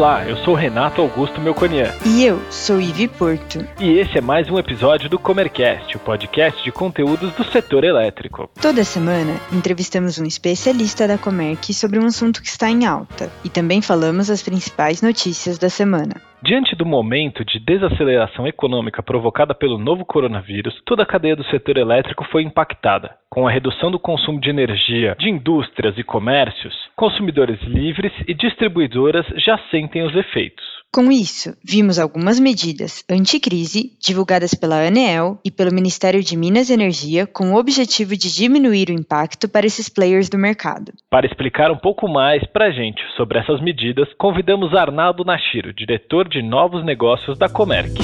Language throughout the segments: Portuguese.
Olá, eu sou Renato Augusto Melconian. E eu sou Ivi Porto. E esse é mais um episódio do Comercast, o podcast de conteúdos do setor elétrico. Toda semana entrevistamos um especialista da Comerc sobre um assunto que está em alta e também falamos as principais notícias da semana. Diante do momento de desaceleração econômica provocada pelo novo coronavírus, toda a cadeia do setor elétrico foi impactada. Com a redução do consumo de energia de indústrias e comércios, consumidores livres e distribuidoras já sentem os efeitos. Com isso, vimos algumas medidas anticrise divulgadas pela ANEEL e pelo Ministério de Minas e Energia com o objetivo de diminuir o impacto para esses players do mercado. Para explicar um pouco mais para a gente sobre essas medidas, convidamos Arnaldo Nashiro, diretor de novos negócios da Comerc.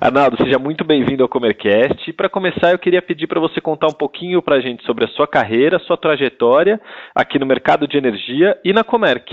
Arnaldo, seja muito bem-vindo ao Comercast. Para começar, eu queria pedir para você contar um pouquinho para a gente sobre a sua carreira, sua trajetória aqui no mercado de energia e na Comerc.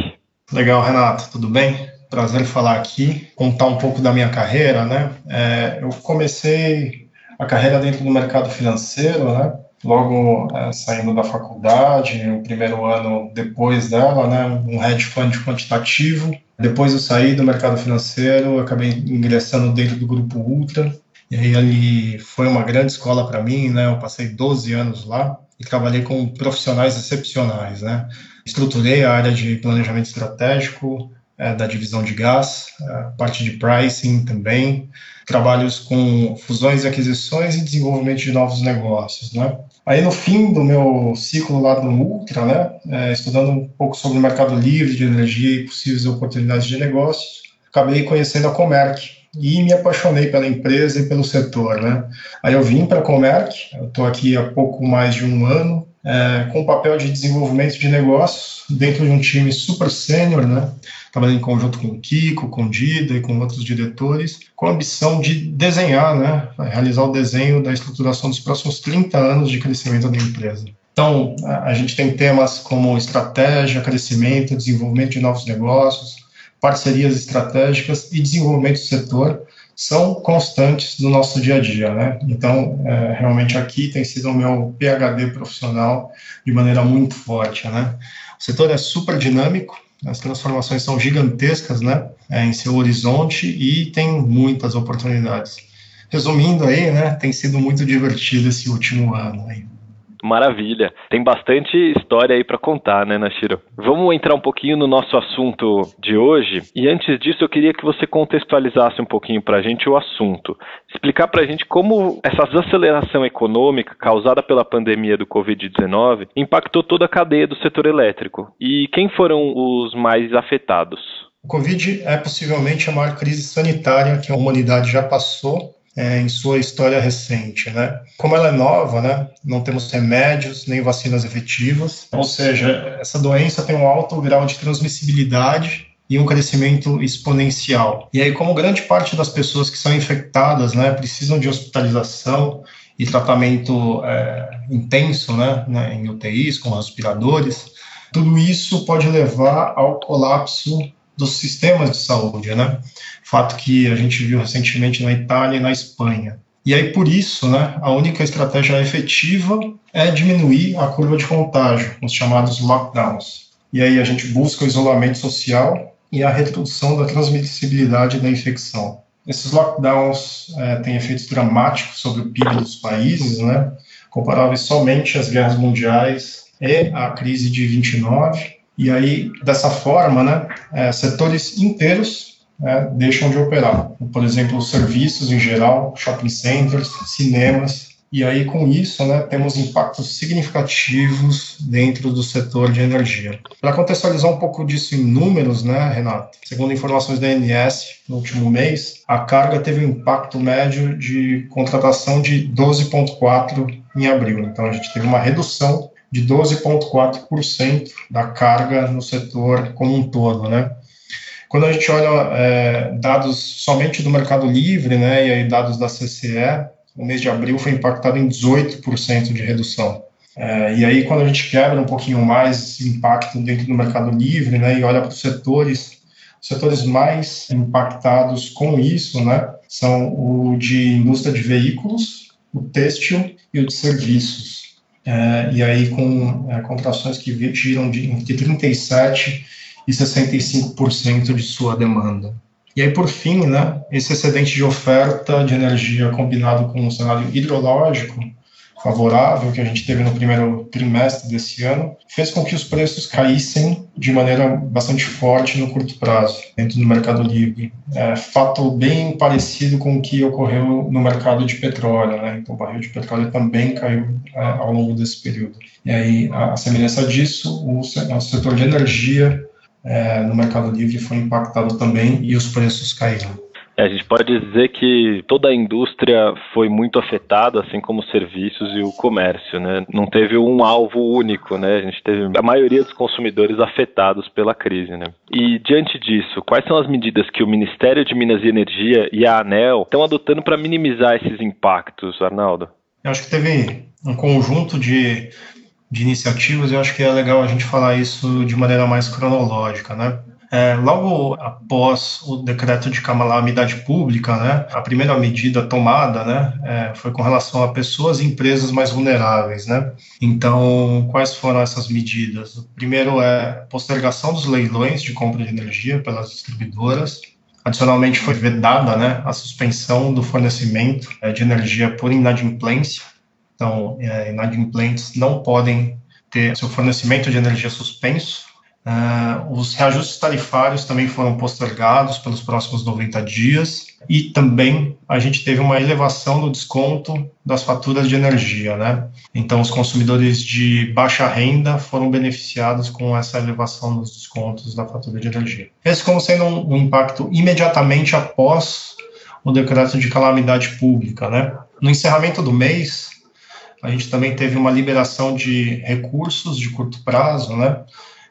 Legal, Renato, tudo bem? Prazer falar aqui, contar um pouco da minha carreira, né? É, eu comecei a carreira dentro do mercado financeiro, né? Logo é, saindo da faculdade, o primeiro ano depois dela, né? Um hedge fund quantitativo depois eu saí do mercado financeiro, acabei ingressando dentro do grupo Ultra, e aí ali foi uma grande escola para mim, né? Eu passei 12 anos lá e trabalhei com profissionais excepcionais, né? Estruturei a área de planejamento estratégico é, da divisão de gás, parte de pricing também, trabalhos com fusões e aquisições e desenvolvimento de novos negócios, né? Aí no fim do meu ciclo lá no Ultra, né, é, estudando um pouco sobre o mercado livre de energia e possíveis oportunidades de negócios, acabei conhecendo a Comerc e me apaixonei pela empresa e pelo setor, né. Aí eu vim para a Comerc, eu estou aqui há pouco mais de um ano, é, com o papel de desenvolvimento de negócios dentro de um time super sênior, né, trabalhando em conjunto com o Kiko, com o Dida e com outros diretores, com a ambição de desenhar, né, realizar o desenho da estruturação dos próximos 30 anos de crescimento da empresa. Então, a gente tem temas como estratégia, crescimento, desenvolvimento de novos negócios, parcerias estratégicas e desenvolvimento do setor são constantes no nosso dia a dia, né? Então, é, realmente aqui tem sido o meu PhD profissional de maneira muito forte, né? O setor é super dinâmico, as transformações são gigantescas, né, é, em seu horizonte e tem muitas oportunidades. Resumindo aí, né, tem sido muito divertido esse último ano aí. Maravilha. Tem bastante história aí para contar, né, Nashiro? Vamos entrar um pouquinho no nosso assunto de hoje. E antes disso, eu queria que você contextualizasse um pouquinho para a gente o assunto. Explicar para a gente como essa desaceleração econômica causada pela pandemia do Covid-19 impactou toda a cadeia do setor elétrico. E quem foram os mais afetados? O Covid é possivelmente a maior crise sanitária que a humanidade já passou é, em sua história recente, né? Como ela é nova, né? Não temos remédios nem vacinas efetivas, ou seja, essa doença tem um alto grau de transmissibilidade e um crescimento exponencial. E aí, como grande parte das pessoas que são infectadas, né, precisam de hospitalização e tratamento é, intenso, né, né, em UTIs com respiradores, tudo isso pode levar ao colapso dos sistemas de saúde, né? Fato que a gente viu recentemente na Itália e na Espanha. E aí, por isso, né, a única estratégia efetiva é diminuir a curva de contágio, os chamados lockdowns. E aí a gente busca o isolamento social e a redução da transmissibilidade da infecção. Esses lockdowns é, têm efeitos dramáticos sobre o PIB dos países, né, comparáveis somente às guerras mundiais e à crise de 29, e aí, dessa forma, né, é, setores inteiros é, deixam de operar. Por exemplo, serviços em geral, shopping centers, cinemas. E aí, com isso, né, temos impactos significativos dentro do setor de energia. Para contextualizar um pouco disso em números, né, Renato? Segundo informações da ANS, no último mês, a carga teve um impacto médio de contratação de 12,4 em abril. Então, a gente teve uma redução de 12,4% da carga no setor como um todo, né? Quando a gente olha é, dados somente do Mercado Livre, né, e aí dados da CCE, o mês de abril foi impactado em 18% de redução. É, e aí, quando a gente quebra um pouquinho mais esse impacto dentro do Mercado Livre, né, e olha para os setores, os setores mais impactados com isso, né, são o de indústria de veículos, o têxtil e o de serviços. É, e aí com é, contrações que giram de entre 37% e 65% de sua demanda. E aí, por fim, né, esse excedente de oferta de energia combinado com um cenário hidrológico favorável que a gente teve no primeiro trimestre desse ano fez com que os preços caíssem de maneira bastante forte no curto prazo dentro do mercado livre. É, fato bem parecido com o que ocorreu no mercado de petróleo, né? Então, o barril de petróleo também caiu é, ao longo desse período. E aí, a semelhança disso, o, setor de energia é, no Mercado Livre foi impactado também e os preços caíram. É, a gente pode dizer que toda a indústria foi muito afetada, assim como os serviços e o comércio, né? Não teve um alvo único, né? A gente teve a maioria dos consumidores afetados pela crise, né? E diante disso, quais são as medidas que o Ministério de Minas e Energia e a ANEL estão adotando para minimizar esses impactos, Arnaldo? Eu acho que teve um conjunto de de iniciativas, eu acho que é legal a gente falar isso de maneira mais cronológica, né? É, logo após o decreto de calamidade pública, né, a primeira medida tomada, né, é, foi com relação a pessoas e empresas mais vulneráveis, né. Então, quais foram essas medidas? O primeiro é postergação dos leilões de compra de energia pelas distribuidoras. Adicionalmente, foi vedada, né, a suspensão do fornecimento é, de energia por inadimplência então, é, inadimplentes não podem ter seu fornecimento de energia suspenso. Uh, os reajustes tarifários também foram postergados pelos próximos 90 dias e também a gente teve uma elevação no desconto das faturas de energia, né? Então, os consumidores de baixa renda foram beneficiados com essa elevação dos descontos da fatura de energia. Esse como sendo um, um impacto imediatamente após o decreto de calamidade pública, né? No encerramento do mês, a gente também teve uma liberação de recursos de curto prazo, né?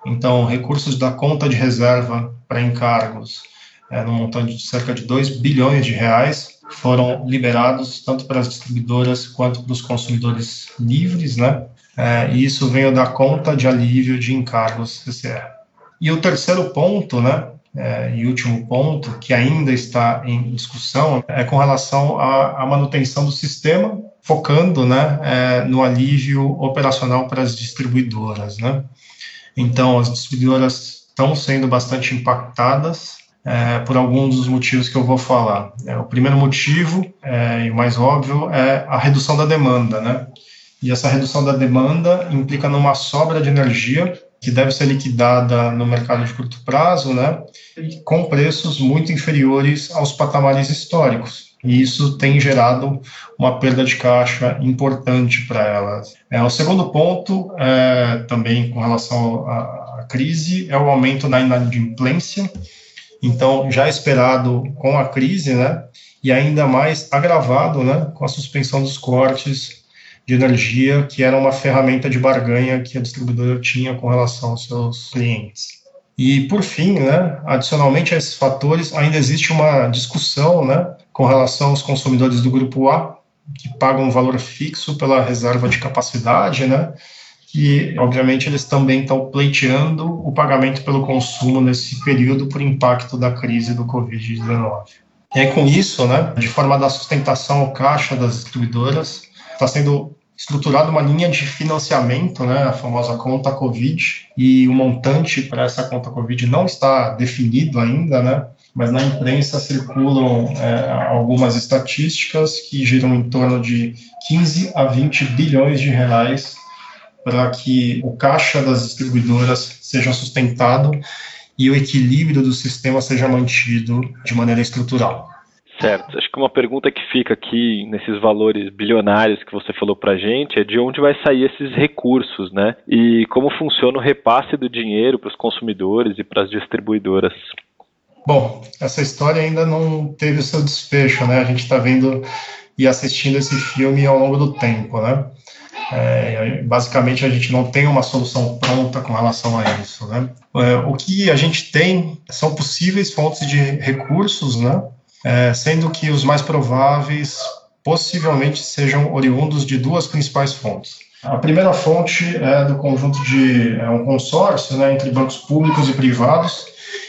Então, recursos da conta de reserva para encargos, é, no montante de cerca de 2 bilhões de reais, foram liberados tanto para as distribuidoras quanto para os consumidores livres, né? É, e isso veio da conta de alívio de encargos CCR. E o terceiro ponto, né, é, e último ponto, que ainda está em discussão, é com relação à, à manutenção do sistema focando né, é, no alívio operacional para as distribuidoras. Né? Então, as distribuidoras estão sendo bastante impactadas é, por alguns dos motivos que eu vou falar. É, o primeiro motivo, é, e o mais óbvio, é a redução da demanda. Né? E essa redução da demanda implica numa sobra de energia que deve ser liquidada no mercado de curto prazo, né, com preços muito inferiores aos patamares históricos e isso tem gerado uma perda de caixa importante para elas. É, o segundo ponto, é, também com relação à, à, crise, é o aumento na inadimplência. Então, já esperado com a crise, né, e ainda mais agravado, né, com a suspensão dos cortes de energia, que era uma ferramenta de barganha que a distribuidora tinha com relação aos seus clientes. E, por fim, né, adicionalmente a esses fatores, ainda existe uma discussão né, com relação aos consumidores do grupo A, que pagam um valor fixo pela reserva de capacidade, né, e, obviamente, eles também estão pleiteando o pagamento pelo consumo nesse período por impacto da crise do Covid-19. E aí, com isso, né, de forma da sustentação ao caixa das distribuidoras, está sendo estruturado uma linha de financiamento, né, a famosa conta Covid, e o montante para essa conta Covid não está definido ainda, né, mas na imprensa circulam é, algumas estatísticas que giram em torno de 15 a 20 bilhões de reais para que o caixa das distribuidoras seja sustentado e o equilíbrio do sistema seja mantido de maneira estrutural. Certo. Acho que uma pergunta que fica aqui nesses valores bilionários que você falou para gente é de onde vai sair esses recursos, né? E como funciona o repasse do dinheiro para os consumidores e para as distribuidoras. Bom, essa história ainda não teve o seu desfecho, né? A gente está vendo e assistindo esse filme ao longo do tempo, né? É, basicamente, a gente não tem uma solução pronta com relação a isso, né? É, o que a gente tem são possíveis fontes de recursos, né? é, sendo que os mais prováveis possivelmente sejam oriundos de duas principais fontes. A primeira fonte é do conjunto de é um consórcio né, entre bancos públicos e privados,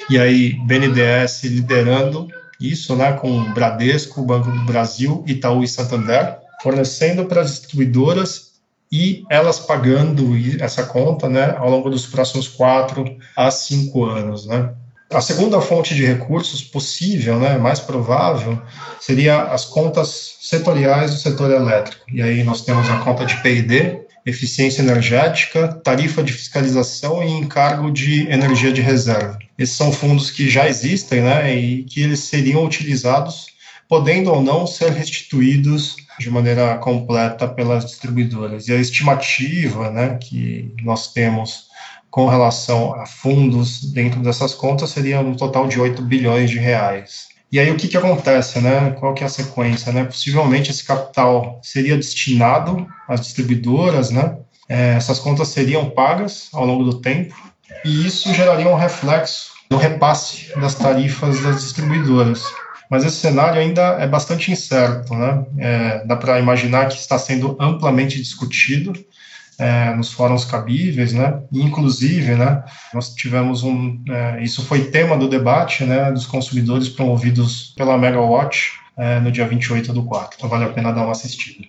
e aí BNDES liderando isso, né, com Bradesco, Banco do Brasil, Itaú e Santander, fornecendo para as distribuidoras e elas pagando essa conta né, ao longo dos próximos quatro a cinco anos. Né. A segunda fonte de recursos possível, né, mais provável, seria as contas setoriais do setor elétrico. E aí nós temos a conta de P&D, eficiência energética, tarifa de fiscalização e encargo de energia de reserva. Esses são fundos que já existem, né, e que eles seriam utilizados, podendo ou não ser restituídos de maneira completa pelas distribuidoras. E a estimativa, né, que nós temos com relação a fundos dentro dessas contas seria um total de 8 bilhões de reais. E aí o que, que acontece, né? Qual que é a sequência, né? Possivelmente esse capital seria destinado às distribuidoras, né? É, essas contas seriam pagas ao longo do tempo e isso geraria um reflexo no repasse das tarifas das distribuidoras. Mas esse cenário ainda é bastante incerto, né? É, dá para imaginar que está sendo amplamente discutido é, nos fóruns cabíveis, né? Inclusive, né? Nós tivemos um, é, isso foi tema do debate, né? Dos consumidores promovidos pela Megawatt é, no dia 28 do 4. Então vale a pena dar uma assistida.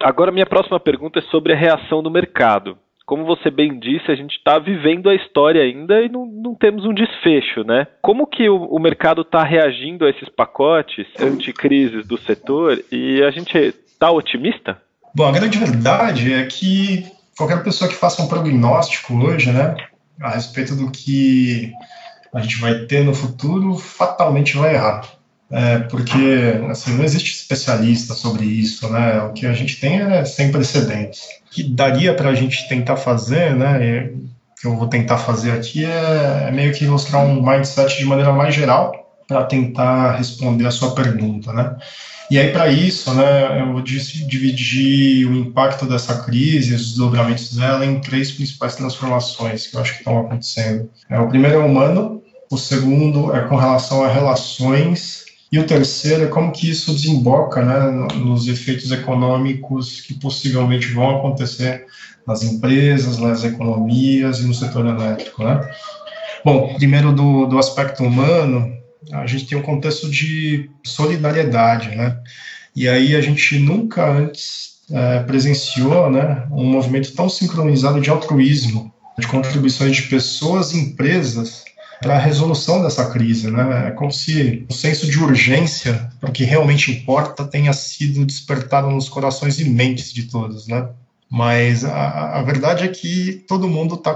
Agora minha próxima pergunta é sobre a reação do mercado. Como você bem disse, a gente está vivendo a história ainda e não, não, temos um desfecho, né? Como que o, o mercado está reagindo a esses pacotes anticrises do setor e a gente está otimista? Bom, a grande verdade é que qualquer pessoa que faça um prognóstico hoje, né, a respeito do que a gente vai ter no futuro, fatalmente vai errar. É, porque assim, não existe especialista sobre isso, né? O que a gente tem é sem precedentes. O que daria para a gente tentar fazer, né? que eu vou tentar fazer aqui é, é meio que ilustrar um mindset de maneira mais geral para tentar responder a sua pergunta, né? E aí, para isso, né, eu vou dividir o impacto dessa crise, os desdobramentos dela, em três principais transformações que eu acho que estão acontecendo. É, o primeiro é humano, o segundo é com relação a relações, e o terceiro é como que isso desemboca né, nos efeitos econômicos que possivelmente vão acontecer nas empresas, nas economias e no setor elétrico. Né? Bom, primeiro do, do aspecto humano, a gente tem um contexto de solidariedade, né? E aí a gente nunca antes é, presenciou, né, um movimento tão sincronizado de altruísmo, de contribuições de pessoas e empresas para a resolução dessa crise, né? É como se o senso de urgência para o que realmente importa tenha sido despertado nos corações e mentes de todos, né? Mas a, a verdade é que todo mundo está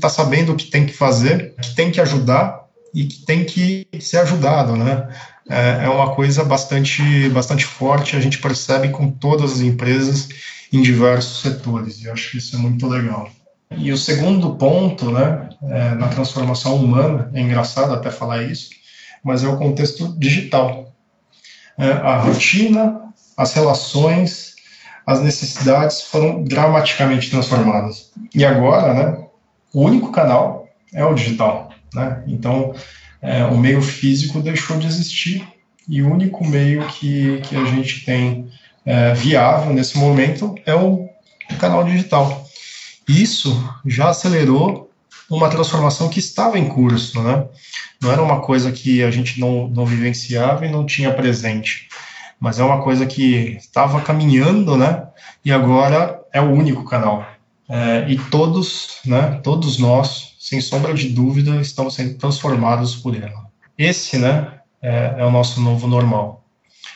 tá sabendo o que tem que fazer, que tem que ajudar e que tem que ser ajudado, né? É, é uma coisa bastante, bastante forte, a gente percebe com todas as empresas em diversos setores, e eu acho que isso é muito legal. E o segundo ponto, né, é, na transformação humana, é engraçado até falar isso, mas é o contexto digital. É, a rotina, as relações, as necessidades foram dramaticamente transformadas. E agora, né, o único canal é o digital. Né? Então, é, o meio físico deixou de existir e o único meio que, que a gente tem é, viável nesse momento é o, canal digital. Isso já acelerou uma transformação que estava em curso, né? Não era uma coisa que a gente não, não vivenciava e não tinha presente, mas é uma coisa que estava caminhando, né? E agora é o único canal. É, e todos, né? Todos nós sem sombra de dúvida, estamos sendo transformados por ela. Esse, né, é, é o nosso novo normal.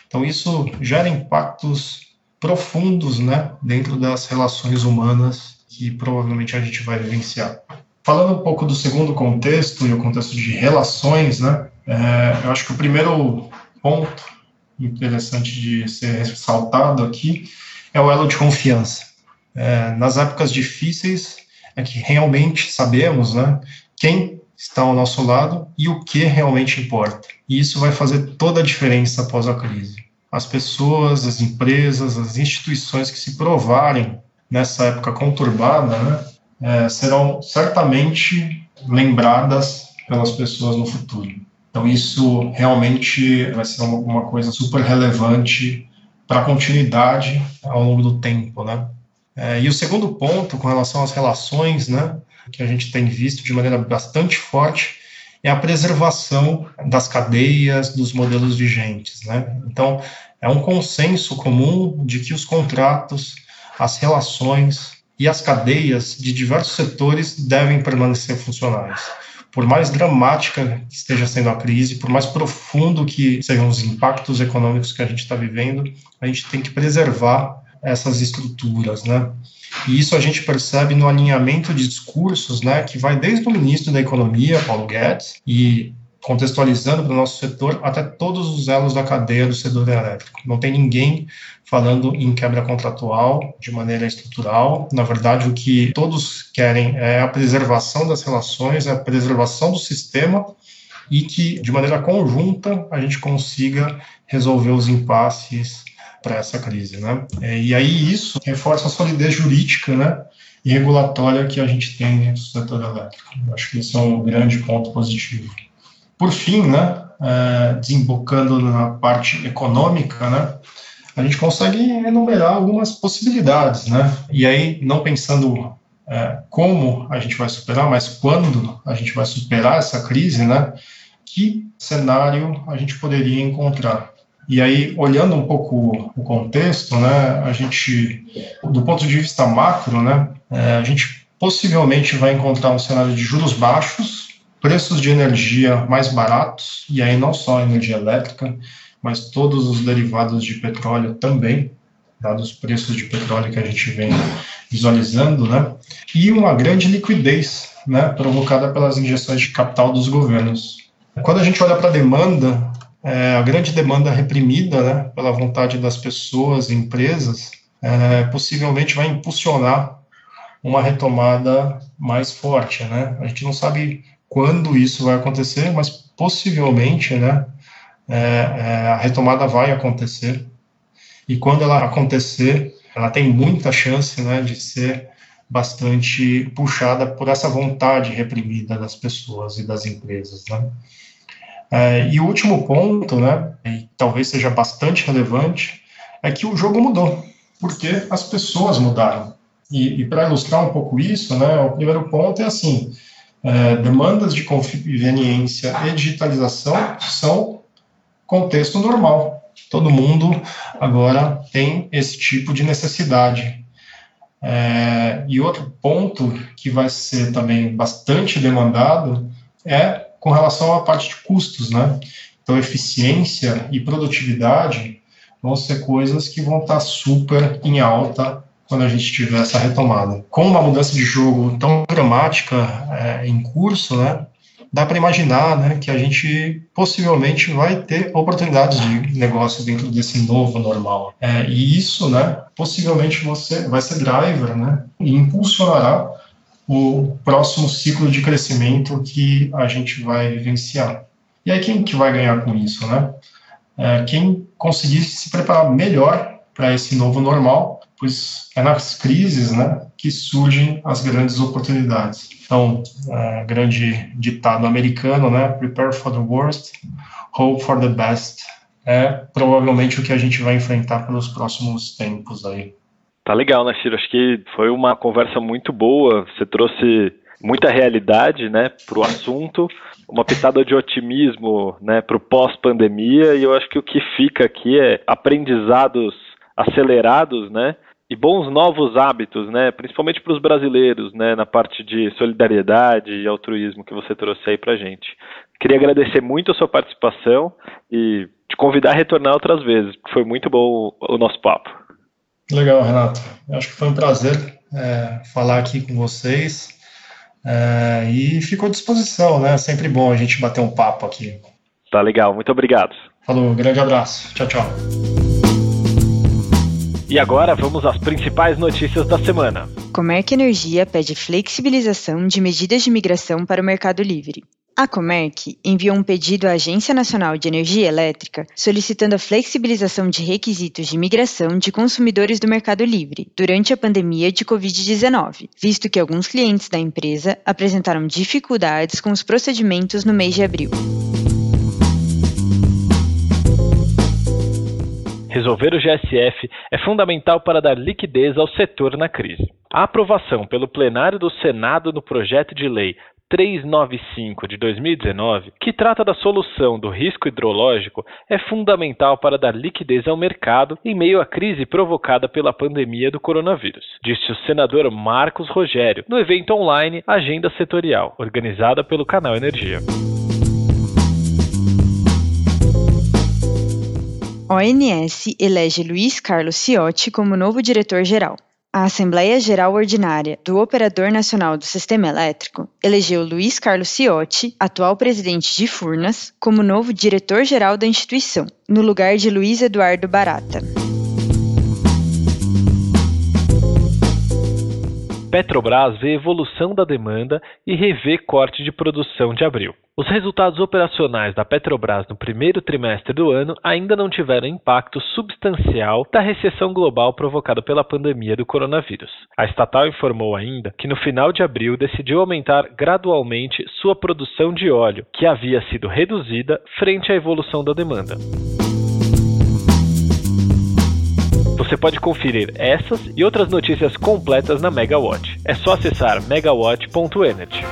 Então, isso gera impactos profundos, né, dentro das relações humanas que provavelmente a gente vai vivenciar. Falando um pouco do segundo contexto e o contexto de relações, né, é, eu acho que o primeiro ponto interessante de ser ressaltado aqui é o elo de confiança. É, nas épocas difíceis, é que realmente sabemos né, quem está ao nosso lado e o que realmente importa. E isso vai fazer toda a diferença após a crise. As pessoas, as empresas, as instituições que se provarem nessa época conturbada né, é, serão certamente lembradas pelas pessoas no futuro. Então, isso realmente vai ser uma, uma coisa super relevante para a continuidade ao longo do tempo, né? É, e o segundo ponto, com relação às relações, né, que a gente tem visto de maneira bastante forte, é a preservação das cadeias, dos modelos vigentes. Né? Então, é um consenso comum de que os contratos, as relações, e as cadeias de diversos setores devem permanecer funcionais. Por mais dramática que esteja sendo a crise, por mais profundo que sejam os impactos econômicos que a gente está vivendo, a gente tem que preservar essas estruturas, né? E isso a gente percebe no alinhamento de discursos, né, que vai desde o ministro da Economia, Paulo Guedes, e contextualizando para o nosso setor até todos os elos da cadeia do setor elétrico. Não tem ninguém falando em quebra contratual de maneira estrutural. Na verdade, o que todos querem é a preservação das relações, é a preservação do sistema e que, de maneira conjunta, a gente consiga resolver os impasses para essa crise, né? É, e aí isso reforça a solidez jurídica, né? E regulatória que a gente tem no setor elétrico. acho que isso é um grande ponto positivo. Por fim, né? É, desembocando na parte econômica, né? A gente consegue enumerar algumas possibilidades, né? E aí, não pensando é, como a gente vai superar, mas quando a gente vai superar essa crise, né? Que cenário a gente poderia encontrar? E aí, olhando um pouco o contexto, né, a gente, do ponto de vista macro, né, é, a gente possivelmente vai encontrar um cenário de juros baixos, preços de energia mais baratos, e aí não só a energia elétrica, mas todos os derivados de petróleo também, dados os preços de petróleo que a gente vem visualizando, né, e uma grande liquidez, né, provocada pelas injeções de capital dos governos. Quando a gente olha para a demanda, é, a grande demanda reprimida né, pela vontade das pessoas e empresas é, possivelmente vai impulsionar uma retomada mais forte. Né? A gente não sabe quando isso vai acontecer, mas possivelmente né, é, é a retomada vai acontecer. E quando ela acontecer, ela tem muita chance né, de ser bastante puxada por essa vontade reprimida das pessoas e das empresas. Né? É, e o último ponto, né, e talvez seja bastante relevante, é que o jogo mudou, porque as pessoas mudaram. E, e para ilustrar um pouco isso, né, o primeiro ponto é assim: é, demandas de conveniência e digitalização são contexto normal. Todo mundo agora tem esse tipo de necessidade. É, e outro ponto que vai ser também bastante demandado é com relação à parte de custos, né? Então, eficiência e produtividade vão ser coisas que vão estar super em alta quando a gente tiver essa retomada. Com uma mudança de jogo tão dramática é, em curso, né? Dá para imaginar, né, que a gente possivelmente vai ter oportunidades de negócios dentro desse novo normal. É, e isso, né, possivelmente você vai ser driver, né, e impulsionará o próximo ciclo de crescimento que a gente vai vivenciar. E aí quem que vai ganhar com isso, né? É, quem conseguir se preparar melhor para esse novo normal, pois é nas crises, né, que surgem as grandes oportunidades. Então, é, grande ditado americano, né, prepare for the worst, hope for the best, é provavelmente o que a gente vai enfrentar pelos próximos tempos aí. Tá legal, né, Ciro? Acho que foi uma conversa muito boa. Você trouxe muita realidade, né, para o assunto, uma pitada de otimismo, né, para o pós-pandemia. E eu acho que o que fica aqui é aprendizados acelerados, né, e bons novos hábitos, né, principalmente para os brasileiros, né, na parte de solidariedade e altruísmo que você trouxe aí para gente. Queria agradecer muito a sua participação e te convidar a retornar outras vezes, foi muito bom o nosso papo. Legal, Renato. Acho que foi um prazer é, falar aqui com vocês. É, e fico à disposição, né? Sempre bom a gente bater um papo aqui. Tá legal, muito obrigado. Falou, grande abraço. Tchau, tchau. E agora vamos às principais notícias da semana. Comerc Energia pede flexibilização de medidas de migração para o Mercado Livre. A Comerc enviou um pedido à Agência Nacional de Energia Elétrica solicitando a flexibilização de requisitos de migração de consumidores do Mercado Livre durante a pandemia de Covid-19, visto que alguns clientes da empresa apresentaram dificuldades com os procedimentos no mês de abril. Resolver o GSF é fundamental para dar liquidez ao setor na crise. A aprovação pelo plenário do Senado no projeto de lei 395 de 2019, que trata da solução do risco hidrológico, é fundamental para dar liquidez ao mercado em meio à crise provocada pela pandemia do coronavírus, disse o senador Marcos Rogério no evento online Agenda Setorial, organizada pelo Canal Energia. ONS elege Luiz Carlos Ciotti como novo diretor-geral. A Assembleia Geral Ordinária do Operador Nacional do Sistema Elétrico elegeu Luiz Carlos Ciotti, atual presidente de Furnas, como novo diretor-geral da instituição, no lugar de Luiz Eduardo Barata. Petrobras vê evolução da demanda e revê corte de produção de abril. Os resultados operacionais da Petrobras no primeiro trimestre do ano ainda não tiveram impacto substancial da recessão global provocada pela pandemia do coronavírus. A estatal informou ainda que no final de abril decidiu aumentar gradualmente sua produção de óleo, que havia sido reduzida frente à evolução da demanda. Você pode conferir essas e outras notícias completas na Megawatt. É só acessar megawatt.energy.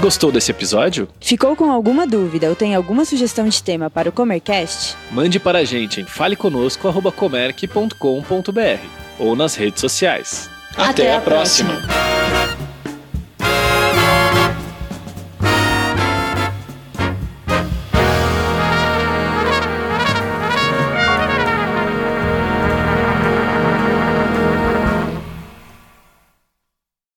Gostou desse episódio? Ficou com alguma dúvida ou tem alguma sugestão de tema para o Comercast? Mande para a gente em faleconosco.comerc.com.br ou nas redes sociais. Até, Até a próxima. próxima.